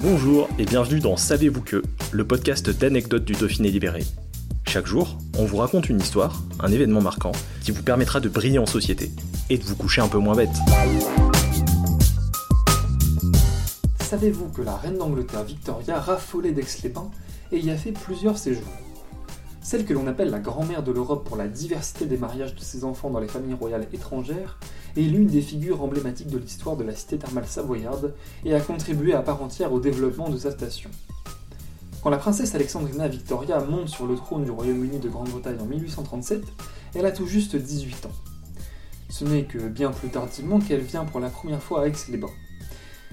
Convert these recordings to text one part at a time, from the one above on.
Bonjour et bienvenue dans Savez-vous que, le podcast d'anecdotes du Dauphiné libéré. Chaque jour, on vous raconte une histoire, un événement marquant, qui vous permettra de briller en société et de vous coucher un peu moins bête. Savez-vous que la reine d'Angleterre Victoria raffolait d'Aix-les-Bains et y a fait plusieurs séjours? Celle que l'on appelle la grand-mère de l'Europe pour la diversité des mariages de ses enfants dans les familles royales étrangères est l'une des figures emblématiques de l'histoire de la cité thermale savoyarde et a contribué à part entière au développement de sa station. Quand la princesse Alexandrina Victoria monte sur le trône du Royaume-Uni de Grande-Bretagne en 1837, elle a tout juste 18 ans. Ce n'est que bien plus tardivement qu'elle vient pour la première fois à Aix-les-Bains.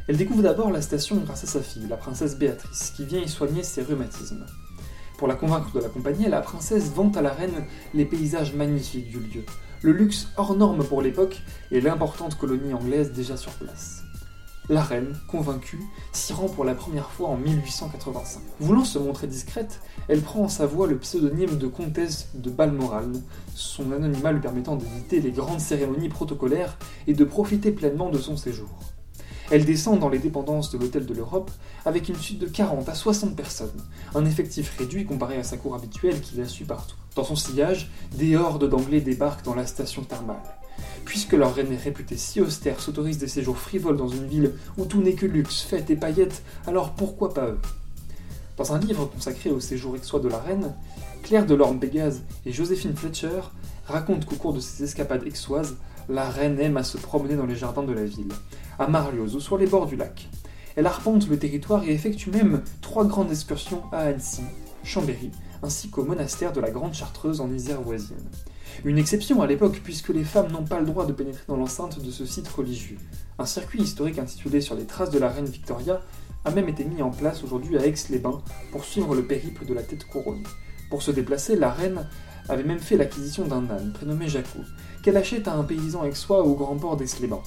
Elle découvre d'abord la station grâce à sa fille, la princesse Béatrice, qui vient y soigner ses rhumatismes. Pour la convaincre de l'accompagner, la princesse vante à la reine les paysages magnifiques du lieu, le luxe hors norme pour l'époque et l'importante colonie anglaise déjà sur place. La reine, convaincue, s'y rend pour la première fois en 1885. Voulant se montrer discrète, elle prend en sa voix le pseudonyme de comtesse de Balmoral, son anonymat lui permettant d'éviter les grandes cérémonies protocolaires et de profiter pleinement de son séjour. Elle descend dans les dépendances de l'Hôtel de l'Europe avec une suite de 40 à 60 personnes, un effectif réduit comparé à sa cour habituelle qui la suit partout. Dans son sillage, des hordes d'Anglais débarquent dans la station thermale. Puisque leur reine est réputée si austère s'autorise des séjours frivoles dans une ville où tout n'est que luxe, fête et paillettes, alors pourquoi pas eux? Dans un livre consacré au séjour exois de la reine, Claire de Lorme-Pégase et Joséphine Fletcher racontent qu'au cours de ces escapades exoises, la reine aime à se promener dans les jardins de la ville, à Marlioz ou sur les bords du lac. Elle arpente le territoire et effectue même trois grandes excursions à Annecy, Chambéry, ainsi qu'au monastère de la Grande Chartreuse en Isère voisine. Une exception à l'époque puisque les femmes n'ont pas le droit de pénétrer dans l'enceinte de ce site religieux. Un circuit historique intitulé Sur les traces de la reine Victoria a même été mis en place aujourd'hui à Aix-les-Bains pour suivre le périple de la tête couronne. Pour se déplacer, la reine avait même fait l'acquisition d'un âne prénommé Jaco, qu'elle achète à un paysan aixois au grand port d'Aix-les-Bains.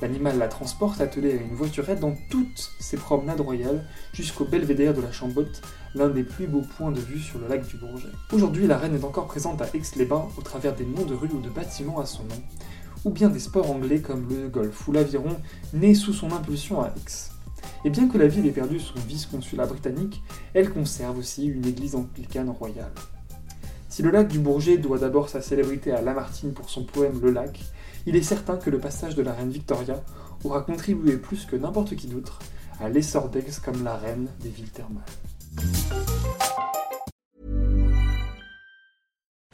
L'animal la transporte attelé à une voiturette dans toutes ses promenades royales jusqu'au belvédère de la Chambotte, l'un des plus beaux points de vue sur le lac du Bourget. Aujourd'hui, la reine est encore présente à Aix-les-Bains au travers des noms de rues ou de bâtiments à son nom, ou bien des sports anglais comme le golf ou l'aviron, né sous son impulsion à Aix. Et bien que la ville ait perdu son vice-consulat britannique, elle conserve aussi une église anglicane royale. Si le lac du Bourget doit d'abord sa célébrité à Lamartine pour son poème Le lac, il est certain que le passage de la reine Victoria aura contribué plus que n'importe qui d'autre à l'essor d'Aix comme la reine des villes thermales.